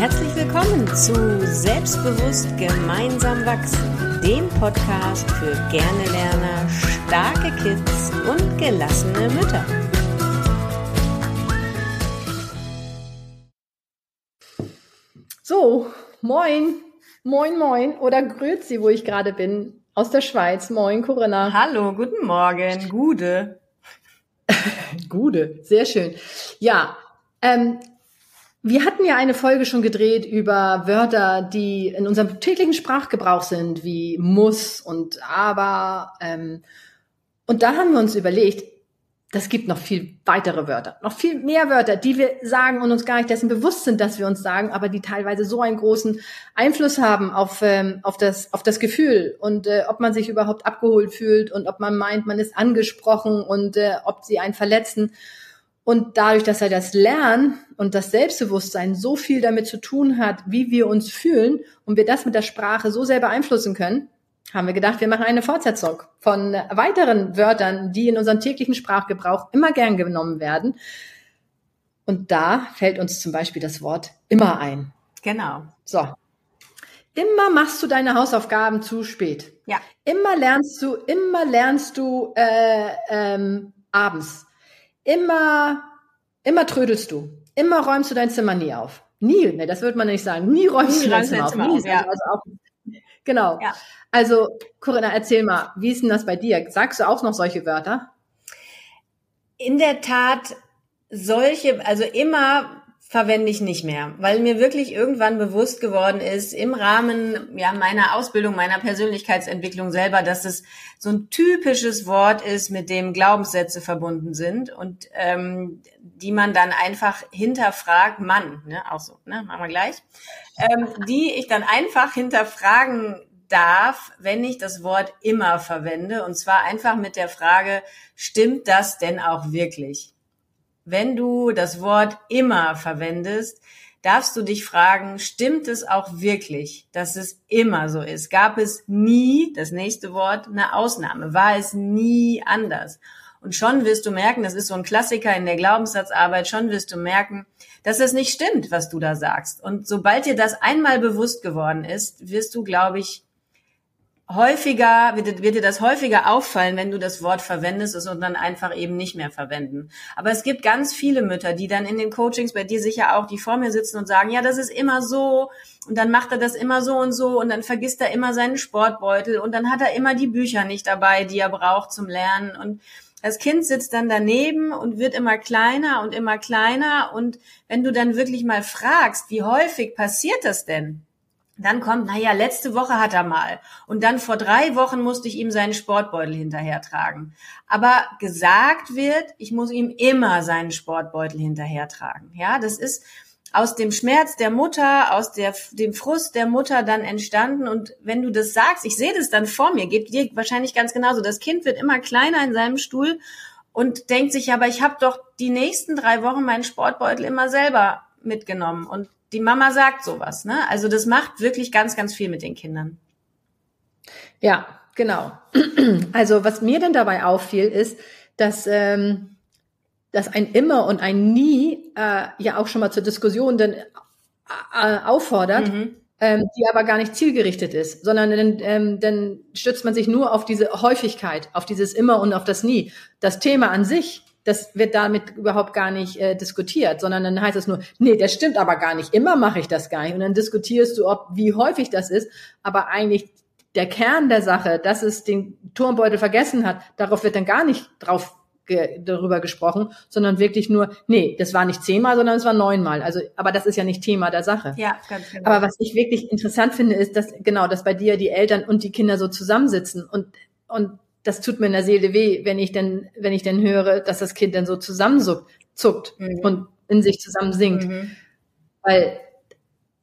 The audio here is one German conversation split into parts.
Herzlich willkommen zu Selbstbewusst gemeinsam wachsen, dem Podcast für gerne Lerner, starke Kids und gelassene Mütter. So, moin, moin, moin oder grüezi, wo ich gerade bin, aus der Schweiz. Moin, Corinna. Hallo, guten Morgen, Gude. Gude, sehr schön. Ja, ähm, wir hatten ja eine Folge schon gedreht über Wörter, die in unserem täglichen Sprachgebrauch sind, wie muss und aber. Ähm, und da haben wir uns überlegt, das gibt noch viel weitere Wörter, noch viel mehr Wörter, die wir sagen und uns gar nicht dessen bewusst sind, dass wir uns sagen, aber die teilweise so einen großen Einfluss haben auf, ähm, auf, das, auf das Gefühl und äh, ob man sich überhaupt abgeholt fühlt und ob man meint, man ist angesprochen und äh, ob sie einen verletzen. Und dadurch, dass er das Lernen und das Selbstbewusstsein so viel damit zu tun hat, wie wir uns fühlen und wir das mit der Sprache so sehr beeinflussen können, haben wir gedacht, wir machen eine Fortsetzung von weiteren Wörtern, die in unserem täglichen Sprachgebrauch immer gern genommen werden. Und da fällt uns zum Beispiel das Wort immer ein. Genau. So. Immer machst du deine Hausaufgaben zu spät. Ja. Immer lernst du, immer lernst du äh, ähm, abends. Immer, immer trödelst du. Immer räumst du dein Zimmer nie auf. Nie, ne, das würde man nicht sagen. Nie räumst nie du dein Zimmer auf. Nie, ja. also auch, genau. Ja. Also, Corinna, erzähl mal, wie ist denn das bei dir? Sagst du auch noch solche Wörter? In der Tat, solche, also immer verwende ich nicht mehr, weil mir wirklich irgendwann bewusst geworden ist, im Rahmen ja, meiner Ausbildung, meiner Persönlichkeitsentwicklung selber, dass es so ein typisches Wort ist, mit dem Glaubenssätze verbunden sind und ähm, die man dann einfach hinterfragt, Mann, ne, auch so, ne, machen wir gleich, ähm, die ich dann einfach hinterfragen darf, wenn ich das Wort immer verwende, und zwar einfach mit der Frage, stimmt das denn auch wirklich? Wenn du das Wort immer verwendest, darfst du dich fragen, stimmt es auch wirklich, dass es immer so ist? Gab es nie, das nächste Wort, eine Ausnahme? War es nie anders? Und schon wirst du merken, das ist so ein Klassiker in der Glaubenssatzarbeit, schon wirst du merken, dass es nicht stimmt, was du da sagst. Und sobald dir das einmal bewusst geworden ist, wirst du, glaube ich, häufiger, wird, wird dir das häufiger auffallen, wenn du das Wort verwendest und dann einfach eben nicht mehr verwenden. Aber es gibt ganz viele Mütter, die dann in den Coachings bei dir sicher auch, die vor mir sitzen und sagen, ja, das ist immer so. Und dann macht er das immer so und so. Und dann vergisst er immer seinen Sportbeutel. Und dann hat er immer die Bücher nicht dabei, die er braucht zum Lernen. Und das Kind sitzt dann daneben und wird immer kleiner und immer kleiner. Und wenn du dann wirklich mal fragst, wie häufig passiert das denn? Dann kommt, naja, letzte Woche hat er mal. Und dann vor drei Wochen musste ich ihm seinen Sportbeutel hinterher tragen. Aber gesagt wird, ich muss ihm immer seinen Sportbeutel hinterher tragen. Ja, das ist aus dem Schmerz der Mutter, aus der, dem Frust der Mutter dann entstanden. Und wenn du das sagst, ich sehe das dann vor mir, geht dir wahrscheinlich ganz genauso. Das Kind wird immer kleiner in seinem Stuhl und denkt sich, aber ich habe doch die nächsten drei Wochen meinen Sportbeutel immer selber mitgenommen. Und die Mama sagt sowas. Ne? Also das macht wirklich ganz, ganz viel mit den Kindern. Ja, genau. Also was mir denn dabei auffiel, ist, dass, ähm, dass ein immer und ein nie äh, ja auch schon mal zur Diskussion denn, äh, auffordert, mhm. ähm, die aber gar nicht zielgerichtet ist, sondern dann, ähm, dann stützt man sich nur auf diese Häufigkeit, auf dieses immer und auf das nie. Das Thema an sich das wird damit überhaupt gar nicht äh, diskutiert, sondern dann heißt es nur, nee, das stimmt aber gar nicht, immer mache ich das gar nicht. Und dann diskutierst du, ob wie häufig das ist, aber eigentlich der Kern der Sache, dass es den Turmbeutel vergessen hat, darauf wird dann gar nicht drauf ge darüber gesprochen, sondern wirklich nur, nee, das war nicht zehnmal, sondern es war neunmal. Also, aber das ist ja nicht Thema der Sache. Ja, ganz genau. Aber was ich wirklich interessant finde, ist, dass genau, dass bei dir die Eltern und die Kinder so zusammensitzen und und das tut mir in der Seele weh, wenn ich denn, wenn ich denn höre, dass das Kind dann so zusammenzuckt mhm. und in sich zusammen singt. Mhm. Weil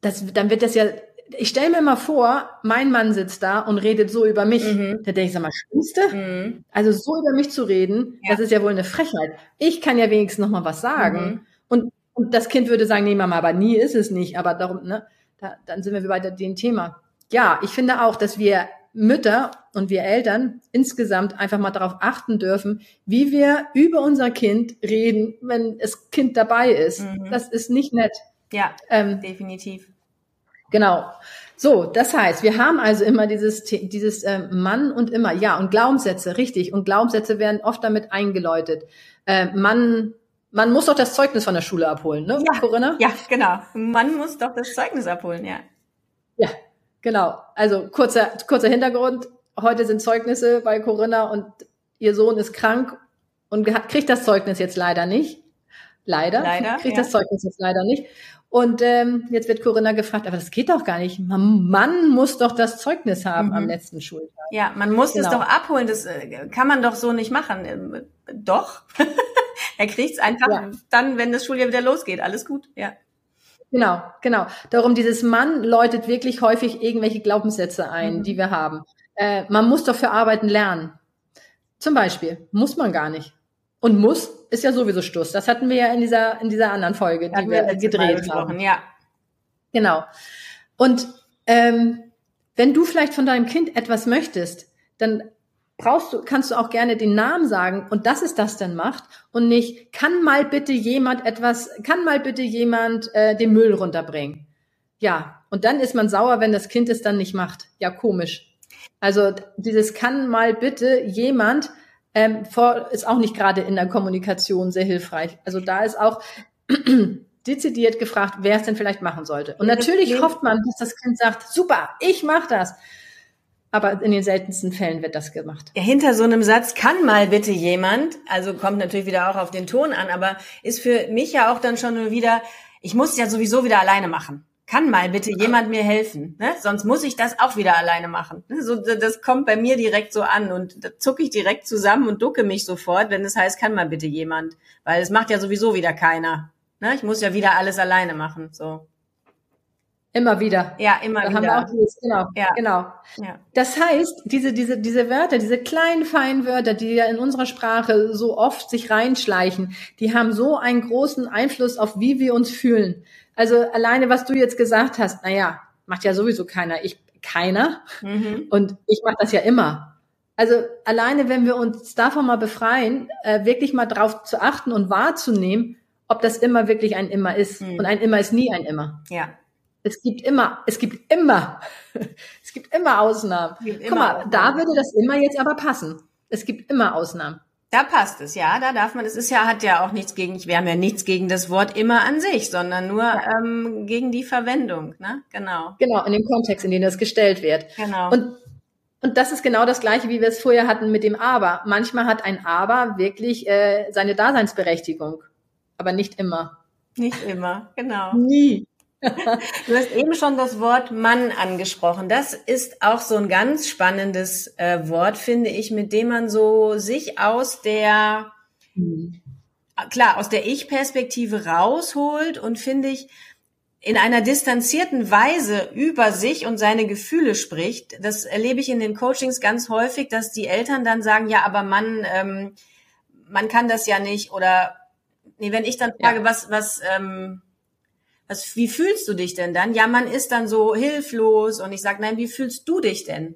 das, dann wird das ja, ich stelle mir mal vor, mein Mann sitzt da und redet so über mich. Mhm. Da denke ich, sag mal, stimmst du? Mhm. Also so über mich zu reden, ja. das ist ja wohl eine Frechheit. Ich kann ja wenigstens noch mal was sagen. Mhm. Und, und das Kind würde sagen, nee, Mama, aber nie ist es nicht. Aber darum, ne, da, dann sind wir bei dem Thema. Ja, ich finde auch, dass wir Mütter und wir Eltern insgesamt einfach mal darauf achten dürfen, wie wir über unser Kind reden, wenn das Kind dabei ist. Mhm. Das ist nicht nett. Ja, ähm, definitiv. Genau. So, das heißt, wir haben also immer dieses, dieses äh, Mann und immer, ja, und Glaubenssätze, richtig. Und Glaubenssätze werden oft damit eingeläutet. Äh, man, man muss doch das Zeugnis von der Schule abholen, ne, ja, Corinna? Ja, genau. Man muss doch das Zeugnis abholen, ja. Ja, genau. Also kurzer, kurzer Hintergrund. Heute sind Zeugnisse bei Corinna und ihr Sohn ist krank und kriegt das Zeugnis jetzt leider nicht. Leider. Leider. Kriegt ja. das Zeugnis jetzt leider nicht. Und ähm, jetzt wird Corinna gefragt, aber das geht doch gar nicht. Man, man muss doch das Zeugnis haben mhm. am letzten Schultag. Ja, man muss genau. es doch abholen. Das äh, kann man doch so nicht machen. Ähm, doch. er kriegt's einfach ja. dann, wenn das Schuljahr wieder losgeht. Alles gut. Ja. Genau, genau. Darum, dieses Mann läutet wirklich häufig irgendwelche Glaubenssätze ein, mhm. die wir haben. Äh, man muss doch für Arbeiten lernen. Zum Beispiel. Muss man gar nicht. Und muss ist ja sowieso Stuss. Das hatten wir ja in dieser, in dieser anderen Folge, die wir, wir gedreht haben. Ja. Genau. Und ähm, wenn du vielleicht von deinem Kind etwas möchtest, dann brauchst du, kannst du auch gerne den Namen sagen und dass es das dann macht und nicht, kann mal bitte jemand etwas, kann mal bitte jemand äh, den Müll runterbringen. Ja, und dann ist man sauer, wenn das Kind es dann nicht macht. Ja, komisch. Also dieses kann mal bitte jemand ähm, vor, ist auch nicht gerade in der Kommunikation sehr hilfreich. Also da ist auch dezidiert gefragt, wer es denn vielleicht machen sollte. Und natürlich hofft man, dass das Kind sagt, super, ich mache das. Aber in den seltensten Fällen wird das gemacht. Ja, hinter so einem Satz kann mal bitte jemand, also kommt natürlich wieder auch auf den Ton an, aber ist für mich ja auch dann schon wieder, ich muss ja sowieso wieder alleine machen kann mal bitte jemand mir helfen? Ne? Sonst muss ich das auch wieder alleine machen. Ne? So, das kommt bei mir direkt so an und da zucke ich direkt zusammen und ducke mich sofort, wenn es heißt, kann mal bitte jemand. Weil es macht ja sowieso wieder keiner. Ne? Ich muss ja wieder alles alleine machen. So. Immer wieder. Ja, immer da wieder. Haben wir auch dieses, genau, ja. genau. Ja. Das heißt, diese, diese, diese Wörter, diese kleinen, feinen Wörter, die ja in unserer Sprache so oft sich reinschleichen, die haben so einen großen Einfluss auf, wie wir uns fühlen. Also alleine, was du jetzt gesagt hast, naja, macht ja sowieso keiner. Ich keiner. Mhm. Und ich mache das ja immer. Also alleine, wenn wir uns davon mal befreien, äh, wirklich mal drauf zu achten und wahrzunehmen, ob das immer wirklich ein immer ist. Mhm. Und ein immer ist nie ein immer. Ja. Es gibt immer, es gibt immer, es gibt immer Ausnahmen. Gibt Guck mal, Ausnahmen. da würde das immer jetzt aber passen. Es gibt immer Ausnahmen. Da passt es, ja, da darf man, es ist ja, hat ja auch nichts gegen, wir haben ja nichts gegen das Wort immer an sich, sondern nur ähm, gegen die Verwendung, ne? Genau. Genau, in dem Kontext, in dem das gestellt wird. Genau. Und, und das ist genau das Gleiche, wie wir es vorher hatten mit dem Aber. Manchmal hat ein Aber wirklich äh, seine Daseinsberechtigung, aber nicht immer. Nicht immer, genau. Nie. Du hast eben schon das Wort Mann angesprochen. Das ist auch so ein ganz spannendes äh, Wort, finde ich, mit dem man so sich aus der, klar, aus der Ich-Perspektive rausholt und finde ich, in einer distanzierten Weise über sich und seine Gefühle spricht. Das erlebe ich in den Coachings ganz häufig, dass die Eltern dann sagen, ja, aber man, ähm, man kann das ja nicht oder nee, wenn ich dann frage, ja. was, was, ähm, was, wie fühlst du dich denn dann? Ja, man ist dann so hilflos und ich sage, nein, wie fühlst du dich denn?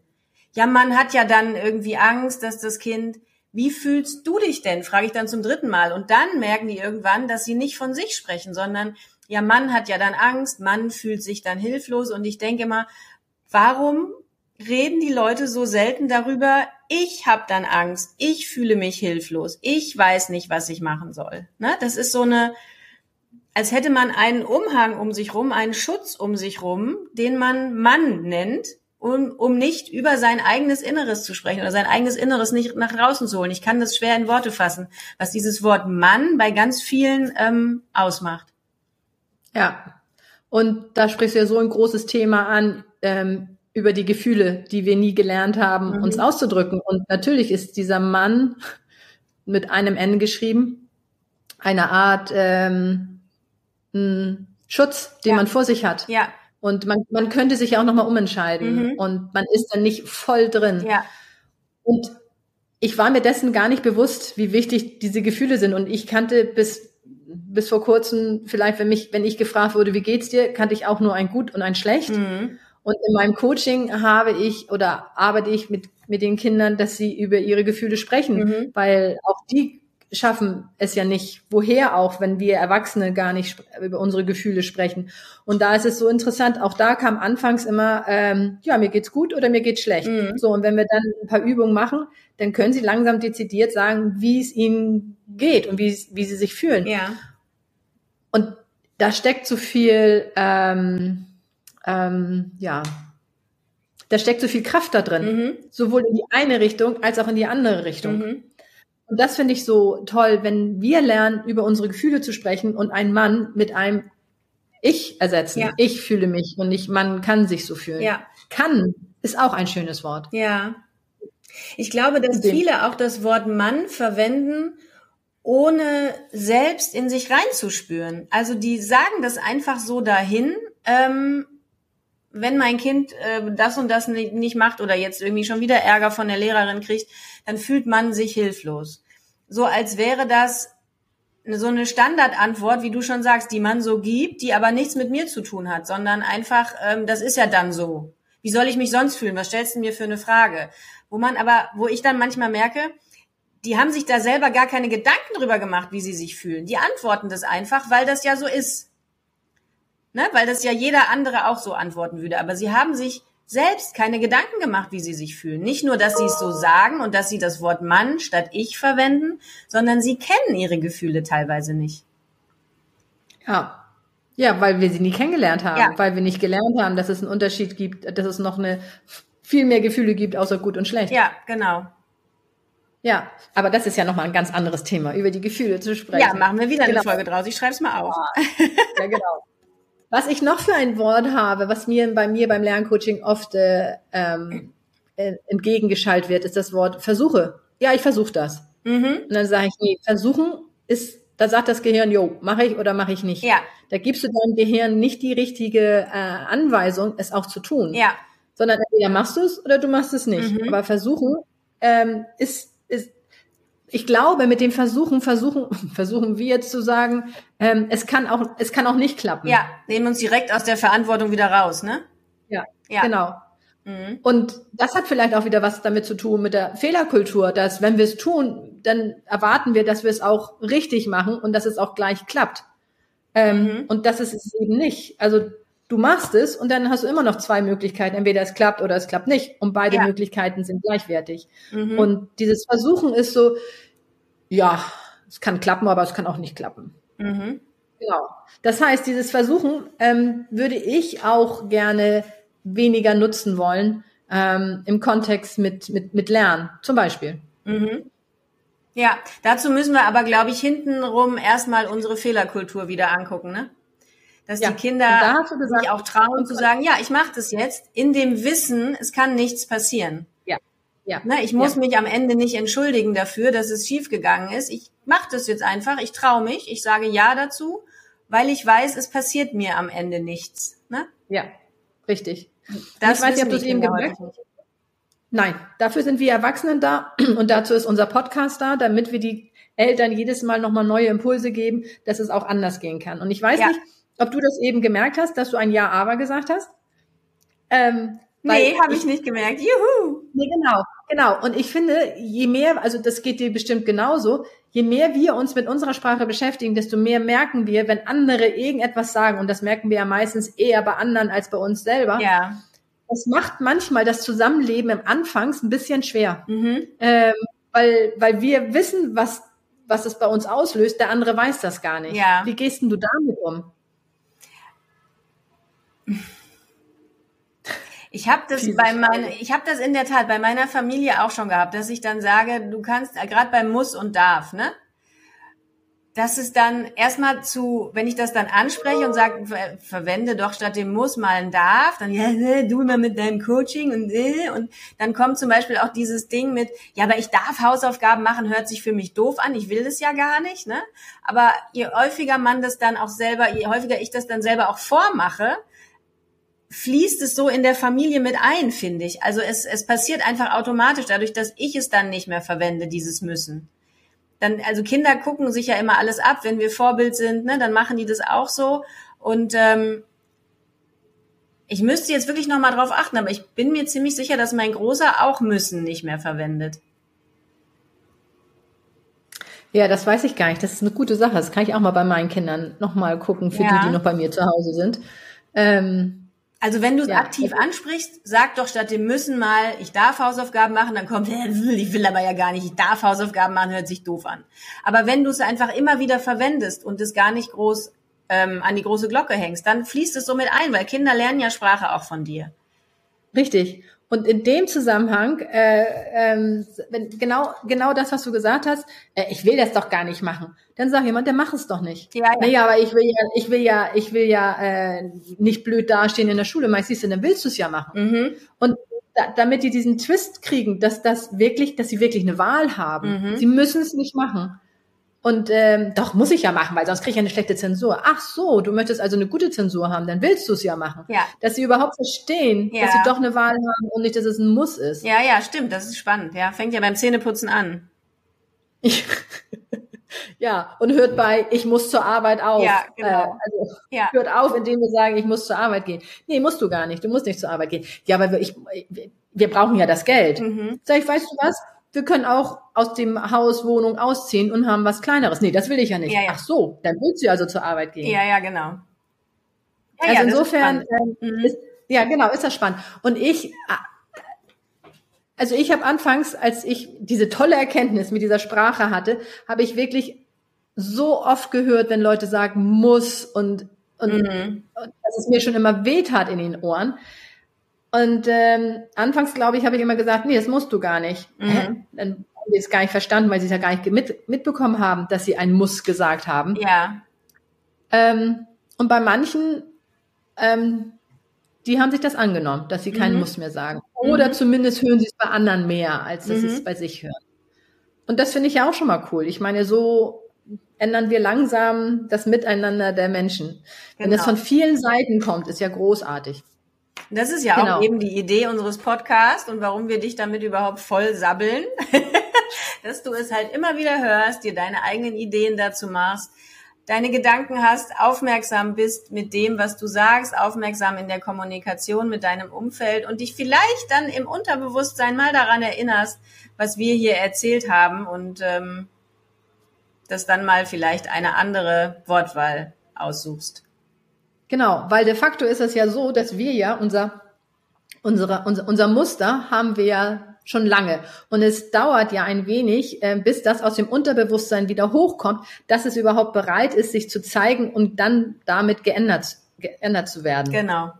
Ja, man hat ja dann irgendwie Angst, dass das Kind, wie fühlst du dich denn? Frage ich dann zum dritten Mal. Und dann merken die irgendwann, dass sie nicht von sich sprechen, sondern ja, Mann hat ja dann Angst, Mann fühlt sich dann hilflos und ich denke immer, warum reden die Leute so selten darüber, ich habe dann Angst, ich fühle mich hilflos, ich weiß nicht, was ich machen soll. Ne? Das ist so eine, als hätte man einen Umhang um sich rum, einen Schutz um sich rum, den man Mann nennt, um, um nicht über sein eigenes Inneres zu sprechen oder sein eigenes Inneres nicht nach draußen zu holen. Ich kann das schwer in Worte fassen, was dieses Wort Mann bei ganz vielen ähm, ausmacht. Ja, und da sprichst du ja so ein großes Thema an ähm, über die Gefühle, die wir nie gelernt haben, mhm. uns auszudrücken. Und natürlich ist dieser Mann mit einem N geschrieben, eine Art ähm, einen Schutz, den ja. man vor sich hat. Ja. Und man, man könnte sich ja auch nochmal umentscheiden mhm. und man ist dann nicht voll drin. Ja. Und ich war mir dessen gar nicht bewusst, wie wichtig diese Gefühle sind. Und ich kannte bis, bis vor kurzem, vielleicht, wenn mich, wenn ich gefragt wurde, wie geht's dir, kannte ich auch nur ein gut und ein schlecht. Mhm. Und in meinem Coaching habe ich oder arbeite ich mit, mit den Kindern, dass sie über ihre Gefühle sprechen, mhm. weil auch die schaffen es ja nicht. Woher auch, wenn wir Erwachsene gar nicht über unsere Gefühle sprechen. Und da ist es so interessant, auch da kam anfangs immer, ähm, ja, mir geht's gut oder mir geht's schlecht. Mhm. So, und wenn wir dann ein paar Übungen machen, dann können sie langsam dezidiert sagen, wie es ihnen geht und wie, wie sie sich fühlen. Ja. Und da steckt so viel, ähm, ähm, ja, da steckt so viel Kraft da drin, mhm. sowohl in die eine Richtung als auch in die andere Richtung. Mhm. Und das finde ich so toll, wenn wir lernen, über unsere Gefühle zu sprechen und ein Mann mit einem Ich ersetzen. Ja. Ich fühle mich und nicht man kann sich so fühlen. Ja. Kann ist auch ein schönes Wort. Ja. Ich glaube, dass viele auch das Wort Mann verwenden, ohne selbst in sich reinzuspüren. Also die sagen das einfach so dahin, ähm, wenn mein Kind äh, das und das nicht, nicht macht oder jetzt irgendwie schon wieder Ärger von der Lehrerin kriegt, dann fühlt man sich hilflos. So als wäre das so eine Standardantwort, wie du schon sagst, die man so gibt, die aber nichts mit mir zu tun hat, sondern einfach, ähm, das ist ja dann so. Wie soll ich mich sonst fühlen? Was stellst du mir für eine Frage? Wo man aber, wo ich dann manchmal merke, die haben sich da selber gar keine Gedanken drüber gemacht, wie sie sich fühlen. Die antworten das einfach, weil das ja so ist. Ne? Weil das ja jeder andere auch so antworten würde. Aber sie haben sich selbst keine Gedanken gemacht, wie sie sich fühlen. Nicht nur, dass sie es so sagen und dass sie das Wort Mann statt ich verwenden, sondern sie kennen ihre Gefühle teilweise nicht. Ja. Ja, weil wir sie nie kennengelernt haben, ja. weil wir nicht gelernt haben, dass es einen Unterschied gibt, dass es noch eine viel mehr Gefühle gibt, außer gut und schlecht. Ja, genau. Ja, aber das ist ja nochmal ein ganz anderes Thema, über die Gefühle zu sprechen. Ja, machen wir wieder genau. eine Folge draus. Ich schreibe es mal auf. Ja, genau. Was ich noch für ein Wort habe, was mir bei mir beim Lerncoaching oft äh, ähm, entgegengeschaltet wird, ist das Wort Versuche. Ja, ich versuche das. Mhm. Und dann sage ich, nee, versuchen ist, da sagt das Gehirn, jo, mache ich oder mache ich nicht. Ja. Da gibst du deinem Gehirn nicht die richtige äh, Anweisung, es auch zu tun. Ja. Sondern entweder machst du es oder du machst es nicht. Mhm. Aber versuchen ähm, ist ich glaube, mit dem Versuchen, versuchen, versuchen wir jetzt zu sagen, ähm, es kann auch, es kann auch nicht klappen. Ja, nehmen uns direkt aus der Verantwortung wieder raus, ne? Ja, ja. genau. Mhm. Und das hat vielleicht auch wieder was damit zu tun mit der Fehlerkultur, dass wenn wir es tun, dann erwarten wir, dass wir es auch richtig machen und dass es auch gleich klappt. Ähm, mhm. Und das ist es eben nicht. Also du machst es und dann hast du immer noch zwei Möglichkeiten. Entweder es klappt oder es klappt nicht. Und beide ja. Möglichkeiten sind gleichwertig. Mhm. Und dieses Versuchen ist so, ja, es kann klappen, aber es kann auch nicht klappen. Mhm. Genau. Das heißt, dieses Versuchen ähm, würde ich auch gerne weniger nutzen wollen ähm, im Kontext mit, mit, mit Lernen, zum Beispiel. Mhm. Ja, dazu müssen wir aber, glaube ich, hintenrum erstmal unsere Fehlerkultur wieder angucken, ne? Dass ja. die Kinder sich auch trauen zu sagen, ja, ich mache das jetzt in dem Wissen, es kann nichts passieren. Ja. Ja. Ne, ich muss ja. mich am Ende nicht entschuldigen dafür, dass es schiefgegangen ist. Ich mache das jetzt einfach, ich traue mich, ich sage ja dazu, weil ich weiß, es passiert mir am Ende nichts. Ne? Ja, richtig. Das ich weiß nicht, ob du es eben gemerkt Nein, dafür sind wir Erwachsenen da und dazu ist unser Podcast da, damit wir die Eltern jedes Mal nochmal neue Impulse geben, dass es auch anders gehen kann. Und ich weiß ja. nicht, ob du das eben gemerkt hast, dass du ein Ja, aber gesagt hast? Ähm, nee, habe ich nicht gemerkt. Juhu! Nee, genau, genau. Und ich finde, je mehr, also das geht dir bestimmt genauso, je mehr wir uns mit unserer Sprache beschäftigen, desto mehr merken wir, wenn andere irgendetwas sagen, und das merken wir ja meistens eher bei anderen als bei uns selber. Ja. Das macht manchmal das Zusammenleben im Anfangs ein bisschen schwer. Mhm. Ähm, weil, weil wir wissen, was, was es bei uns auslöst, der andere weiß das gar nicht. Ja. Wie gehst denn du damit um? Ich habe das bei meiner, ich habe das in der Tat bei meiner Familie auch schon gehabt, dass ich dann sage, du kannst äh, gerade beim muss und darf, ne? Das ist dann erstmal zu, wenn ich das dann anspreche und sage, ver verwende doch statt dem muss mal ein darf, dann ja, du immer mit deinem Coaching und äh, und dann kommt zum Beispiel auch dieses Ding mit, ja, aber ich darf Hausaufgaben machen, hört sich für mich doof an, ich will das ja gar nicht, ne? Aber je häufiger man das dann auch selber, je häufiger ich das dann selber auch vormache, fließt es so in der Familie mit ein, finde ich. Also es, es passiert einfach automatisch, dadurch, dass ich es dann nicht mehr verwende, dieses Müssen. Dann, also Kinder gucken sich ja immer alles ab, wenn wir Vorbild sind, ne, dann machen die das auch so. Und ähm, ich müsste jetzt wirklich nochmal drauf achten, aber ich bin mir ziemlich sicher, dass mein Großer auch müssen nicht mehr verwendet. Ja, das weiß ich gar nicht. Das ist eine gute Sache. Das kann ich auch mal bei meinen Kindern nochmal gucken, für Ja. die, die noch bei mir zu Hause sind. Ähm, Also wenn du es Ja. aktiv ansprichst, sag doch statt dem müssen mal, ich darf Hausaufgaben machen, dann kommt, ich will aber ja gar nicht, ich darf Hausaufgaben machen, hört sich doof an. Aber wenn du es einfach immer wieder verwendest und es gar nicht groß ähm, an die große Glocke hängst, dann fließt es so mit ein, weil Kinder lernen ja Sprache auch von dir. Richtig. Und in dem Zusammenhang, äh, ähm, wenn, genau, genau das, was du gesagt hast, äh, ich will das doch gar nicht machen. Dann sagt jemand, der mach es doch nicht. Ja, ja. Naja, aber ich will ja, ich will ja, ich will ja äh, nicht blöd dastehen in der Schule. Meist siehst du, dann willst du es ja machen. Mhm. Und da, damit die diesen Twist kriegen, dass das wirklich, dass sie wirklich eine Wahl haben. Mhm. Sie müssen es nicht machen. Und ähm, doch muss ich ja machen, weil sonst kriege ich ja eine schlechte Zensur. Ach so, du möchtest also eine gute Zensur haben, dann willst du es ja machen. Ja. Dass sie überhaupt verstehen, Ja. dass sie doch eine Wahl haben und nicht, dass es ein Muss ist. Ja, ja, stimmt, das ist spannend. Ja, fängt ja beim Zähneputzen an. ja, und hört bei, ich muss zur Arbeit auf. Ja, genau. Äh, also Ja. hört auf, indem wir sagen, ich muss zur Arbeit gehen. Nee, musst du gar nicht. Du musst nicht zur Arbeit gehen. Ja, aber wir, ich, wir brauchen ja das Geld. Mhm. Sag ich, weißt du was? Wir können auch aus dem Haus, Wohnung ausziehen und haben was Kleineres. Nee, das will ich ja nicht. Ja, ja. Ach so, dann willst du also zur Arbeit gehen. Ja, ja, genau. Ja, also ist insofern, spannend. ähm, Mhm. ist, ja genau, ist das spannend. Und ich, also ich habe anfangs, als ich diese tolle Erkenntnis mit dieser Sprache hatte, habe ich wirklich so oft gehört, wenn Leute sagen muss und, und, Mhm. und dass es mir schon immer weht hat in den Ohren. Und ähm, anfangs, glaube ich, habe ich immer gesagt, nee, das musst du gar nicht. Mhm. Dann haben die es gar nicht verstanden, weil sie es ja gar nicht mit, mitbekommen haben, dass sie ein Muss gesagt haben. Ja, Ähm, und bei manchen, ähm, die haben sich das angenommen, dass sie keinen Mhm. Muss mehr sagen. Oder Mhm. zumindest hören sie es bei anderen mehr, als dass sie es Mhm. bei sich hören. Und das finde ich ja auch schon mal cool. Ich meine, so ändern wir langsam das Miteinander der Menschen. Wenn es Genau. von vielen Seiten kommt, ist ja großartig. Das ist ja Genau. auch eben die Idee unseres Podcasts und warum wir dich damit überhaupt voll sabbeln, dass du es halt immer wieder hörst, dir deine eigenen Ideen dazu machst, deine Gedanken hast, aufmerksam bist mit dem, was du sagst, aufmerksam in der Kommunikation mit deinem Umfeld und dich vielleicht dann im Unterbewusstsein mal daran erinnerst, was wir hier erzählt haben und ähm, das dann mal vielleicht eine andere Wortwahl aussuchst. Genau, weil de facto ist es ja so, dass wir ja unser, unsere, unser, unser Muster haben wir ja schon lange. Und es dauert ja ein wenig, äh, bis das aus dem Unterbewusstsein wieder hochkommt, dass es überhaupt bereit ist, sich zu zeigen und dann damit geändert, geändert zu werden. Genau.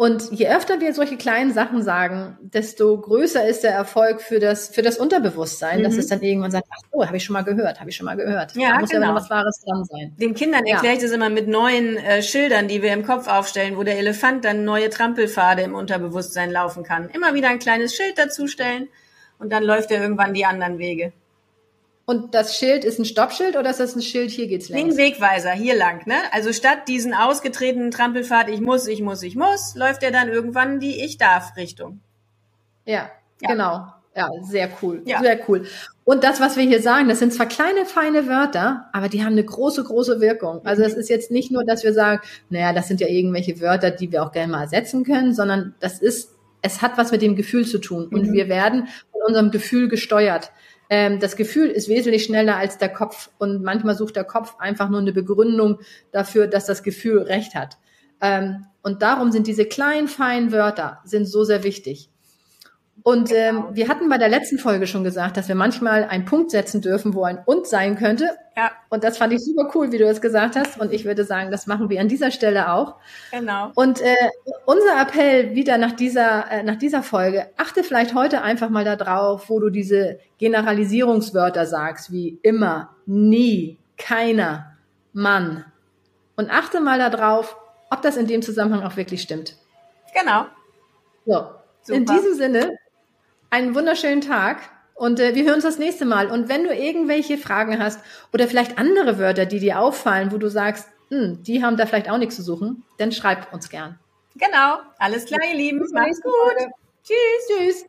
Und je öfter wir solche kleinen Sachen sagen, desto größer ist der Erfolg für das, für das Unterbewusstsein, dass Mhm. es dann irgendwann sagt, ach so, habe ich schon mal gehört, habe ich schon mal gehört. Ja, da muss ja genau. noch was Wahres dran sein. Den Kindern Ja. erkläre ich das immer mit neuen äh, Schildern, die wir im Kopf aufstellen, wo der Elefant dann neue Trampelpfade im Unterbewusstsein laufen kann. Immer wieder ein kleines Schild dazustellen und dann läuft er irgendwann die anderen Wege. Und das Schild ist ein Stoppschild oder ist das ein Schild, hier geht's Den längs? Wegweiser hier lang, ne? Also statt diesen ausgetretenen Trampelpfad, ich muss, ich muss, ich muss, läuft er dann irgendwann die Ich darf Richtung. Ja, Ja. genau. Ja, sehr cool. Ja. Sehr cool. Und das, was wir hier sagen, das sind zwar kleine, feine Wörter, aber die haben eine große, große Wirkung. Also es ist jetzt nicht nur, dass wir sagen, naja, das sind ja irgendwelche Wörter, die wir auch gerne mal ersetzen können, sondern das ist, es hat was mit dem Gefühl zu tun. Und Mhm. wir werden von unserem Gefühl gesteuert. Ähm, das Gefühl ist wesentlich schneller als der Kopf. Und manchmal sucht der Kopf einfach nur eine Begründung dafür, dass das Gefühl recht hat. Ähm, und darum sind diese kleinen, feinen Wörter sind so sehr wichtig. Und ähm, wir hatten bei der letzten Folge schon gesagt, dass wir manchmal einen Punkt setzen dürfen, wo ein und sein könnte. Ja, Und das fand ich super cool, wie du es gesagt hast. Und ich würde sagen, das machen wir an dieser Stelle auch. genau. Und äh, unser Appell wieder nach dieser, äh, nach dieser Folge, achte vielleicht heute einfach mal darauf, wo du diese Generalisierungswörter sagst, wie immer, nie, keiner, Mann. Und achte mal darauf, ob das in dem Zusammenhang auch wirklich stimmt. Genau. So, in Super. diesem Sinne, einen wunderschönen Tag und äh, wir hören uns das nächste Mal. Und wenn du irgendwelche Fragen hast oder vielleicht andere Wörter, die dir auffallen, wo du sagst, hm, die haben da vielleicht auch nichts zu suchen, dann schreib uns gern. Genau. Alles klar, ihr Lieben. Macht's gut. Tschüss. Tschüss.